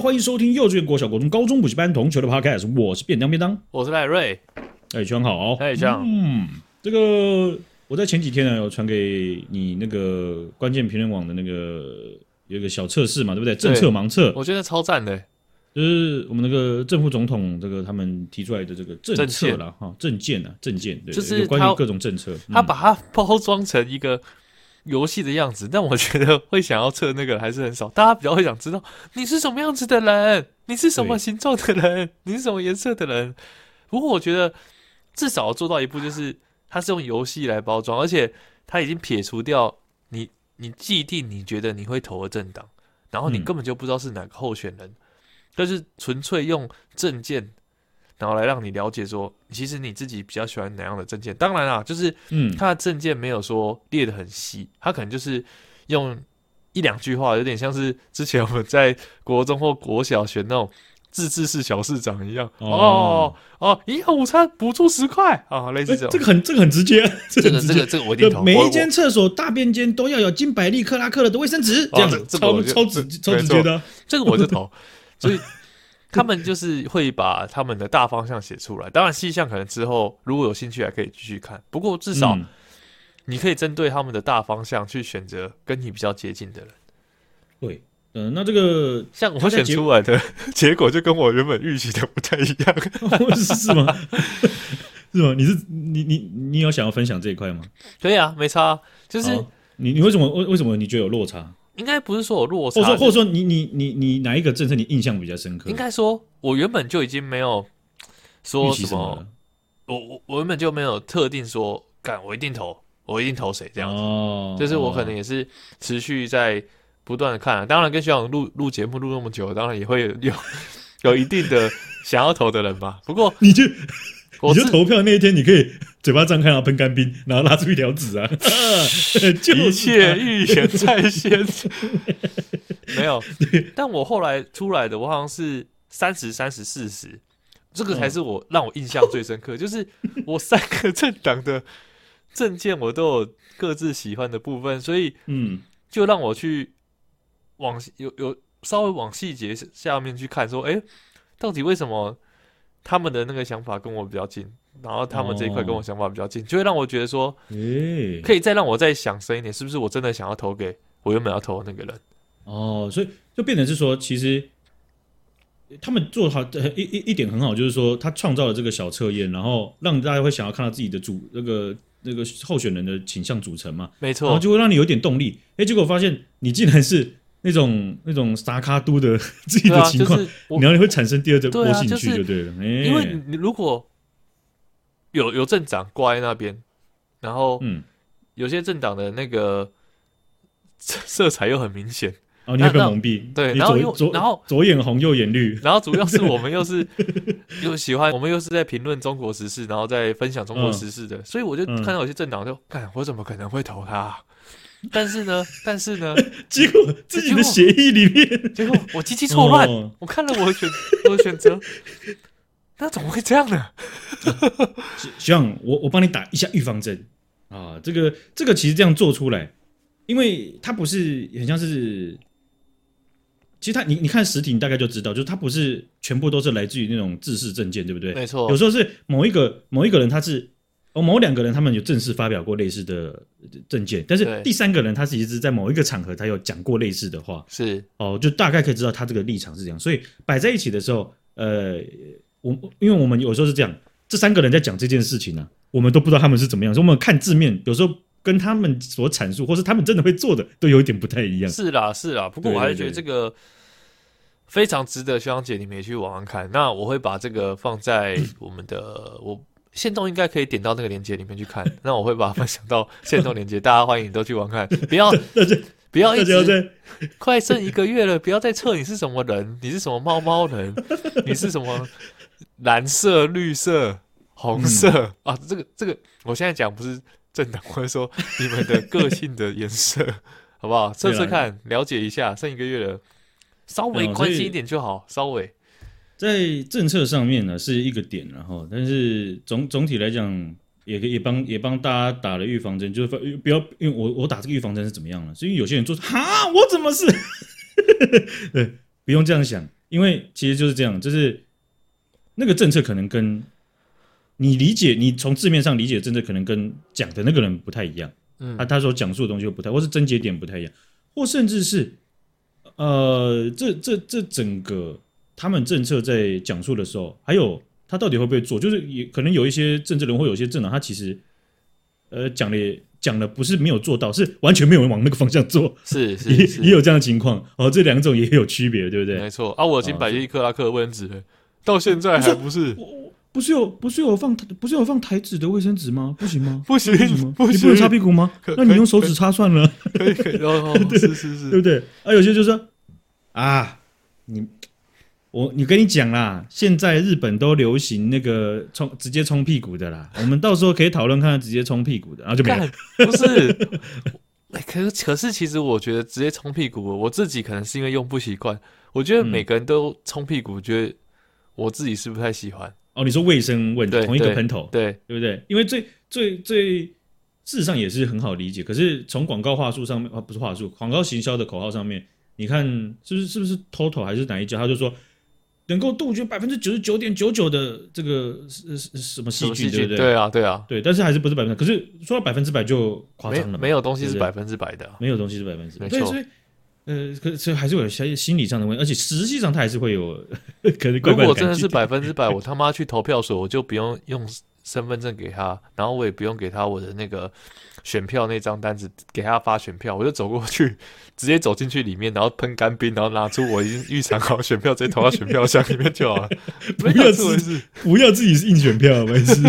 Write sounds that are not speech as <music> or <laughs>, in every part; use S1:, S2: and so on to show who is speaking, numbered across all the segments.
S1: 欢迎收听幼稚园、国小、国中、高中补习班同学的 Podcast，我是便当便当，
S2: 我是赖瑞，
S1: 哎，全好，
S2: 哎，兄，
S1: 嗯，这个我在前几天呢，有传给你那个关键评论网的那个有一个小测试嘛，对不对？政策盲测，
S2: 我觉得超赞的，
S1: 就是我们那个正副总统这个他们提出来的这个政策了哈，政见啊，政见，对，
S2: 就是
S1: 关于各种政策，
S2: 他把它包装成一个。游戏的样子，但我觉得会想要测那个还是很少。大家比较会想知道你是什么样子的人，你是什么形状的人，你是什么颜色的人。不过我觉得至少做到一步，就是它是用游戏来包装，而且它已经撇除掉你你既定你觉得你会投的政党，然后你根本就不知道是哪个候选人，但是纯粹用政见。然后来让你了解说，其实你自己比较喜欢哪样的证件。当然啦，就是嗯，他的证件没有说列的很细，他可能就是用一两句话，有点像是之前我们在国中或国小选那种自治市小市长一样。哦哦，营养午餐补助十块啊，类似这种。
S1: 这个很 <laughs> 这个很直接，
S2: 这个这个这个我一定投。
S1: 每一间厕所大便间都要有金百利克拉克的卫生纸，这样子超超直超直接的，
S2: 这个我就投。所以。他们就是会把他们的大方向写出来，当然细项可能之后如果有兴趣还可以继续看。不过至少你可以针对他们的大方向去选择跟你比较接近的人。
S1: 对，嗯，那这个
S2: 像我选出来的 <laughs> 结果就跟我原本预期的不太一样，<laughs>
S1: 是吗？<laughs> 是吗？你是你你你有想要分享这一块吗？
S2: 可以啊，没差，就是
S1: 你你为什么为为什么你觉得有落差？
S2: 应该不是说我落差，
S1: 或者说或者说你你你你哪一个政策你印象比较深刻？
S2: 应该说，我原本就已经没有说什么，我我我原本就没有特定说，干我一定投，我一定投谁这样子。哦，就是我可能也是持续在不断的看，啊，当然跟学长录录节目录那么久，当然也会有有，有一定的想要投的人吧。不过 <laughs>
S1: 你就。你就投票那一天，你可以 <laughs> 嘴巴张开，然后喷干冰，然后拉出一条纸啊！<laughs> <laughs>
S2: 一切预言在先，没有。但我后来出来的，我好像是三十、三十、四十，这个才是我让我印象最深刻。就是我三个政党的证件，我都有各自喜欢的部分，所以嗯，就让我去往有有稍微往细节下面去看，说，哎，到底为什么？他们的那个想法跟我比较近，然后他们这一块跟我想法比较近，哦、就会让我觉得说，可以再让我再想深一点，是不是我真的想要投给我原本要投的那个人？
S1: 哦，所以就变成是说，其实他们做好一一一点很好，就是说他创造了这个小测验，然后让大家会想要看到自己的主那个那个候选人的倾向组成嘛，
S2: 没错，
S1: 然后就会让你有点动力。哎，结果发现你竟然是。那种那种撒卡都的自己的情况，你要你会产生第二个波兴趣就对了。
S2: 因为你如果有有政党挂在那边，然后嗯，有些政党的那个 <laughs> 色彩又很明显，
S1: 哦，你会被蒙蔽。
S2: 对，然后又然后
S1: 左眼红右眼绿，
S2: 然后主要是我们又是 <laughs> 又喜欢，我们又是在评论中国时事，然后在分享中国时事的，所以我就看到有些政党就，看我怎么可能会投他？<laughs> 但是呢，但是呢，<laughs>
S1: 结果自己的协议里面，
S2: 结果我机器错乱，哦、我看了我的选 <laughs> 我的选择，那怎么会这样呢？
S1: 希望我我帮你打一下预防针啊！这个这个其实这样做出来，因为它不是很像是，其实它你你看实体，你大概就知道，就是它不是全部都是来自于那种制式证件，对不对？
S2: 没错，
S1: 有时候是某一个某一个人他是。哦，某两个人他们有正式发表过类似的证件，但是第三个人他其实是在某一个场合他有讲过类似的话，
S2: 是
S1: 哦，就大概可以知道他这个立场是这样，所以摆在一起的时候，呃，我因为我们有时候是这样，这三个人在讲这件事情呢、啊，我们都不知道他们是怎么样，所以我们看字面，有时候跟他们所阐述，或是他们真的会做的，都有一点不太一样。
S2: 是啦，是啦，不过我还是觉得这个非常值得学长姐你们也去网上看。那我会把这个放在我们的我。限动应该可以点到那个链接里面去看，<laughs> 那我会把它分享到线动链接，大家欢迎都去玩看。<laughs> 不要，不要一直快剩一个月了，不要再测你是什么人，你是什么猫猫人，<laughs> 你是什么蓝色、绿色、红色、嗯、啊？这个这个，我现在讲不是正党，我是说你们的个性的颜色，好不好？测测看，了解一下，剩一个月了，稍微关心一点就好，稍微。
S1: 在政策上面呢是一个点，然后但是总总体来讲也也帮也帮大家打了预防针，就是不要因为我我打这个预防针是怎么样了？所以有些人说哈，我怎么是？<laughs> 对，不用这样想，因为其实就是这样，就是那个政策可能跟你理解，你从字面上理解的政策可能跟讲的那个人不太一样。嗯，他他所讲述的东西又不太，或是症结点不太一样，或甚至是呃，这这这整个他们政策在讲述的时候，还有他到底会不会做，就是也可能有一些政治人或有一些政党，他其实呃讲的。讲的不是没有做到，是完全没有人往那个方向做，
S2: 是是，<laughs> 是
S1: 也也有这样的情况哦。这两种也有区别，对不对？
S2: 没错啊，我已经百亿克拉克卫生纸到现在还不是，
S1: 不是有不是有放不是有放台纸的卫生纸吗？不行吗？
S2: 不行，不行，
S1: 你不能擦屁股吗？那你用手指擦算了，
S2: 可以可以哦，<laughs> 是是是，
S1: 对不对？啊，有些就是说啊，你。我你跟你讲啦，现在日本都流行那个冲直接冲屁股的啦。<laughs> 我们到时候可以讨论看看直接冲屁股的，然后就没了。
S2: 不是，<laughs> 可是可是其实我觉得直接冲屁股，我自己可能是因为用不习惯。我觉得每个人都冲屁股，觉得我自己是不太喜欢。
S1: 哦，你说卫生问题，同一个喷头，
S2: 对
S1: 对不对？因为最最最事实上也是很好理解。可是从广告话术上面啊，不是话术，广告行销的口号上面，你看是不是是不是 Total 还是哪一家？他就说。能够杜绝百分之九十九点九九的这个什么细菌，对不对？
S2: 对啊，对啊，
S1: 对。但是还是不是百分之？可是说到百分之百就夸张了。
S2: 没有东西是百分之百的，
S1: 没有东西是百分之百。所以，呃，可是还是有些心理上的问题，而且实际上它还是会有 <laughs> 可能。
S2: 如果真的是百分之百，我他妈去投票的时候，我就不用用身份证给他，然后我也不用给他我的那个。选票那张单子给他发选票，我就走过去，直接走进去里面，然后喷干冰，然后拿出我已经预藏好选票，直接投到选票箱里面就好了。<laughs>
S1: 不要自己，不要自己是印选票，没事。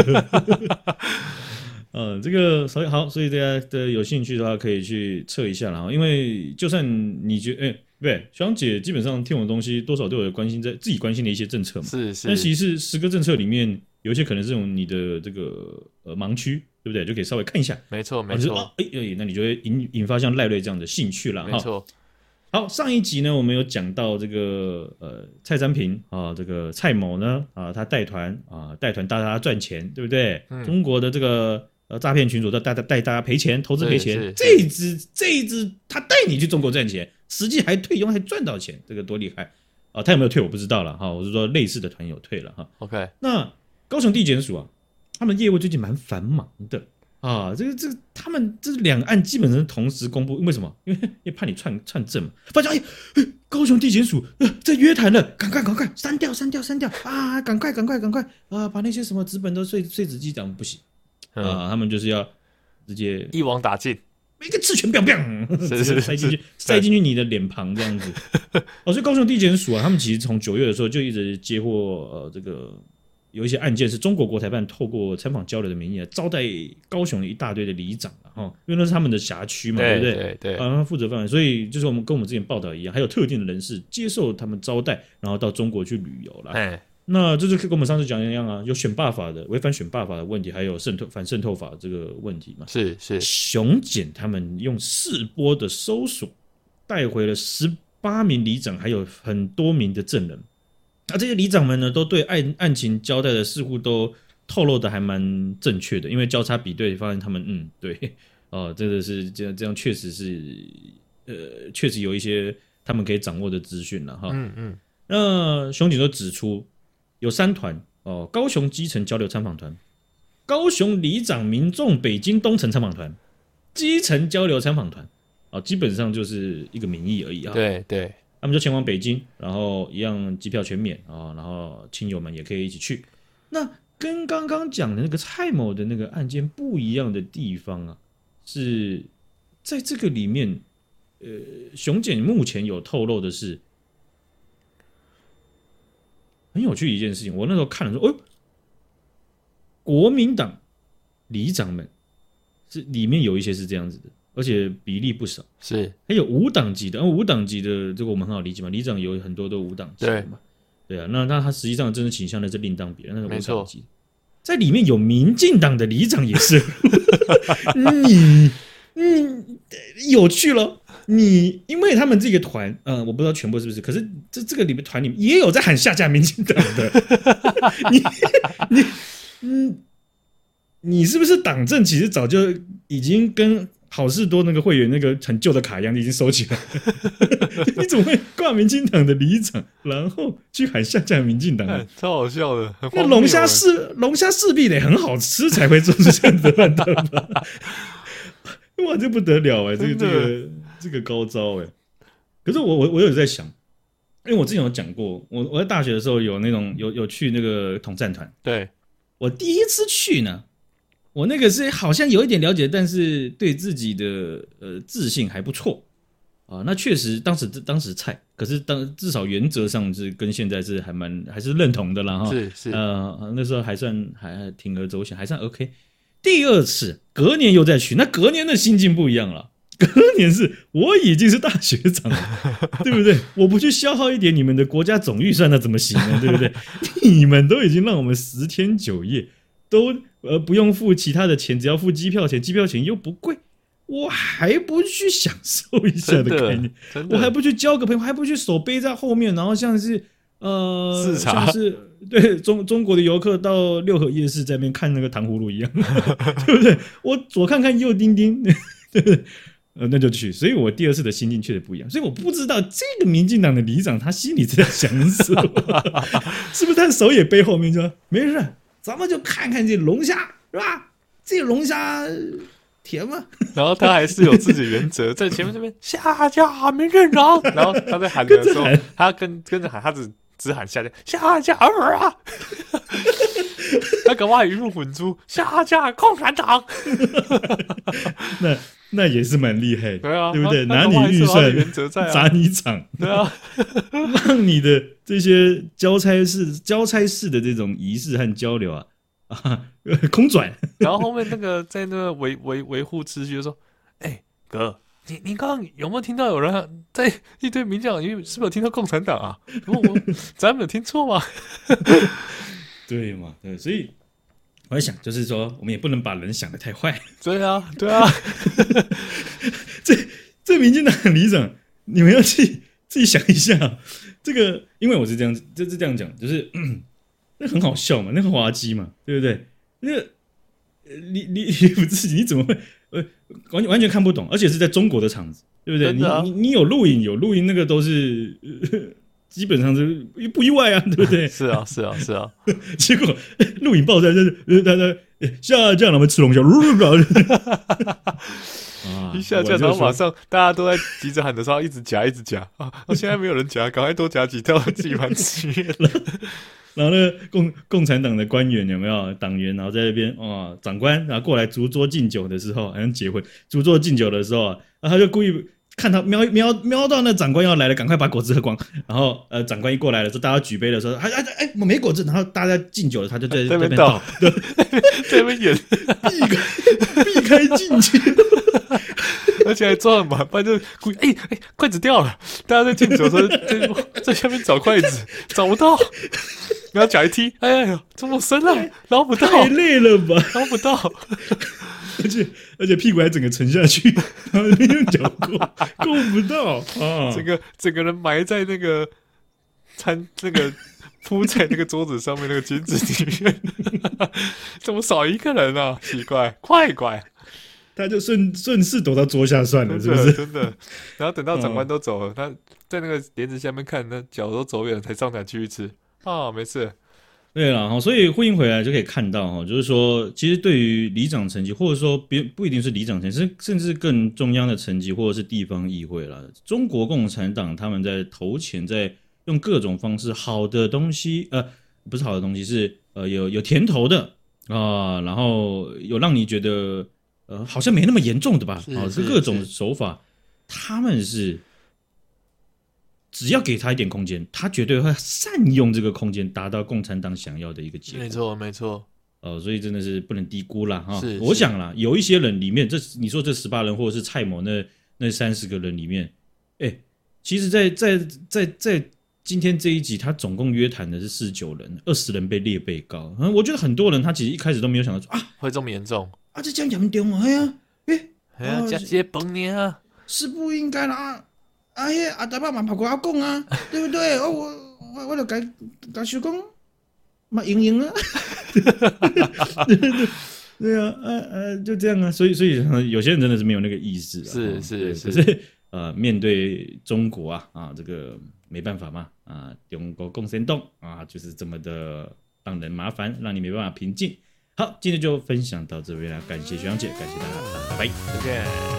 S1: 嗯，这个所以好，所以大家的有兴趣的话，可以去测一下啦。因为就算你觉得，<laughs> 哎、欸，对，小杨姐基本上听我的东西，多少都有关心在自己关心的一些政策嘛。
S2: 是是。
S1: 但其实十个政策里面，有一些可能是用你的这个呃盲区。对不对？就可以稍微看一下，
S2: 没错，没错。
S1: 哎哎，那你就会引引发像赖瑞这样的兴趣了。
S2: 没错。
S1: 好，上一集呢，我们有讲到这个呃蔡三平啊，这个蔡某呢啊，他带团啊，带团带大家赚钱，对不对？嗯、中国的这个呃诈骗群组带带带大家赔钱，投资赔钱。这一支这一支他带你去中国赚钱，实际还退佣还赚到钱，这个多厉害啊！他有没有退我不知道了哈，我是说类似的团有退了哈。
S2: OK，
S1: 那高雄地检署啊。他们业务最近蛮繁忙的啊，这个这个他们这两案基本上同时公布，为什么？因为也怕你串串证嘛。发现哎，高雄地检署在约谈了，赶快赶快删掉删掉删掉啊！赶快赶快赶快啊！把那些什么纸本都碎碎纸机讲不行啊，他们就是要直接
S2: 一网打尽，
S1: 每个刺拳 biang biang 是是塞进去塞进去你的脸庞这样子。<laughs> 哦，所以高雄地检署啊，他们其实从九月的时候就一直接获呃这个。有一些案件是中国国台办透过参访交流的名义来招待高雄一大堆的里长哈，因为那是他们的辖区嘛，对不对？
S2: 对对，
S1: 啊，负责范围，所以就是我们跟我们之前报道一样，还有特定的人士接受他们招待，然后到中国去旅游了。哎，那这就跟我们上次讲的一样啊，有选罢法的违反选罢法的问题，还有渗透反渗透法这个问题嘛。
S2: 是是，
S1: 熊检他们用四波的搜索带回了十八名里长，还有很多名的证人。那、啊、这些里长们呢，都对案案情交代的似乎都透露的还蛮正确的，因为交叉比对发现他们嗯对哦，真的是这样这样确实是呃确实有一些他们可以掌握的资讯了哈嗯嗯，那熊警都指出有三团哦，高雄基层交流参访团、高雄里长民众北京东城参访团、基层交流参访团啊，基本上就是一个名义而已啊，
S2: 对对。
S1: 他们就前往北京，然后一样机票全免啊，然后亲友们也可以一起去。那跟刚刚讲的那个蔡某的那个案件不一样的地方啊，是在这个里面，呃，熊检目前有透露的是很有趣一件事情。我那时候看了说，哦，国民党里长们是里面有一些是这样子的。而且比例不少，
S2: 是。
S1: 还有五党级的，无党级的这个我们很好理解嘛，里长有很多都五党籍的嘛，对，对啊，那那他实际上真的倾向的是另当别论，那个无党籍，在里面有民进党的里长也是，<laughs> 你你有趣了，你因为他们这个团，嗯，我不知道全部是不是，可是这这个里面团里面也有在喊下架民进党的，<laughs> 你你嗯，你是不是党政其实早就已经跟好事多那个会员那个很旧的卡一样，你已经收起来。<laughs> 你怎么会挂民进党的里长，然后去喊下架民进党？
S2: 超好笑的。
S1: 那龙虾是龙虾势必得很好吃才会做出这样的判断吧？<laughs> 哇，这不得了哎、欸！这个这个这个高招哎、欸！可是我我我有在想，因为我之前有讲过，我我在大学的时候有那种有有去那个统战团，
S2: 对
S1: 我第一次去呢。我那个是好像有一点了解，但是对自己的呃自信还不错啊。那确实当时当时菜，可是当至少原则上是跟现在是还蛮还是认同的啦哈。
S2: 是是
S1: 呃那时候还算还铤而走险，还算 OK。第二次隔年又再去，那隔年的心境不一样了。隔年是我已经是大学长了，<laughs> 对不对？我不去消耗一点你们的国家总预算，那怎么行呢？对不对？<laughs> 你们都已经让我们十天九夜都。呃，不用付其他的钱，只要付机票钱，机票钱又不贵，我还不去享受一下的概念，我还不去交个朋友，还不去手背在后面，然后像是呃，像是对中中国的游客到六合夜市在那边看那个糖葫芦一样，<laughs> 对不对？我左看看右盯盯，<laughs> 对不对？呃，那就去。所以我第二次的心境确实不一样，所以我不知道这个民进党的里长他心里在想什么，<laughs> 是不是他手也背后面说没事。咱们就看看这龙虾是吧？这龙虾甜吗？<laughs>
S2: 然后他还是有自己原则，在前面这边 <laughs> 下架民进党，然后他在喊的时候，他跟跟着喊，他只只喊下架下架儿啊！<laughs> 他搞不好语入混珠，下架共产党。
S1: 那那也是蛮厉害，
S2: 对啊，
S1: 对不对？拿你预算砸你场，
S2: 对啊，<laughs>
S1: 让你的这些交差式、交差式的这种仪式和交流啊 <laughs> 啊空转。<laughs>
S2: 然后后面那个在那个维维维护秩序，就说：“哎、欸，哥，你你刚刚有没有听到有人在一堆民调，因为是不是有听到共产党啊？我我咱没有听错吗？”
S1: 对嘛？对，所以。我在想，就是说，我们也不能把人想的太坏。
S2: 对啊，对啊。<laughs>
S1: 这这民进党理想，你们要去 <laughs> 自己想一下。这个，因为我是这样，就是这样讲，就是 <clears throat> 那很好笑嘛，那个滑稽嘛，对不对？那个你你你不自己，你怎么会呃完全完全看不懂？而且是在中国的场子，对不对？啊、你你你有录影有录音，那个都是。<laughs> 基本上是不意外啊，对不对？<laughs>
S2: 是啊，是啊，是啊。<laughs>
S1: 结果录影爆出来就是他他下架了，我们吃龙虾，
S2: 一下架，然后马上大家都在急着喊的时候，一直夹，一直夹啊！现在没有人夹，赶快多夹几条，自己蛮吃了。
S1: 然后呢，共共产党的官员有没有党员？然后在那边啊，长官然后过来逐桌敬酒的时候，好像结婚逐桌敬酒的时候啊，他就故意。看他瞄瞄瞄到那长官要来了，赶快把果汁喝光。然后呃，长官一过来了，说，大家举杯的时候，哎哎哎，我没果汁。然后大家敬酒了，他就在那边倒，对，<laughs>
S2: 在那边演，<laughs>
S1: 避开避开禁忌，<laughs>
S2: 而且还撞嘛，不然就故意哎哎，筷子掉了。大家在敬酒的时候在在下面找筷子，找不到，然后脚一踢，哎呀，这么深啊，捞不到，
S1: 太累了吧，
S2: 捞不到。
S1: 而且而且屁股还整个沉下去，然后用脚够 <laughs> 够不到啊！
S2: 整个整个人埋在那个餐那个 <laughs> 铺在那个桌子上面那个金子里面，<laughs> 怎么少一个人啊？奇怪，怪怪，
S1: 他就顺顺势躲到桌下算了，是不是？
S2: 真的。然后等到长官都走了，他在那个帘子下面看，那脚都走远了，才上台继续吃啊，没事。
S1: 对了哈，所以呼应回来就可以看到哈，就是说，其实对于里长层级，或者说别不一定是里长层级，甚甚至更中央的层级，或者是地方议会了，中国共产党他们在投钱，在用各种方式，好的东西，呃，不是好的东西，是呃有有甜头的啊、呃，然后有让你觉得呃好像没那么严重的吧，啊，是各种手法，他们是。只要给他一点空间，他绝对会善用这个空间，达到共产党想要的一个结果。
S2: 没错，没错。
S1: 哦，所以真的是不能低估了哈。我想啦，有一些人里面，这你说这十八人，或者是蔡某那那三十个人里面，哎，其实在，在在在在今天这一集，他总共约谈的是四十九人，二十人被列被告。嗯，我觉得很多人他其实一开始都没有想到说啊，
S2: 会这么严重
S1: 啊，这这样严重啊，哎呀，哎，
S2: 哎呀，这些崩你啊，
S1: 是不应该的啊。哎呀，阿大爸嘛跑过来讲啊，对不对？哦，我我我就该该说讲，嘛赢赢啊。<laughs> 对啊，呃呃，就这样啊。所以所以有些人真的是没有那个意识啊。
S2: 是是是，
S1: 可是呃，面对中国啊啊，这个没办法嘛啊，中国共产党啊，就是这么的让人麻烦，让你没办法平静。好，今天就分享到这边了，感谢学长姐，感谢大家，拜拜，再见。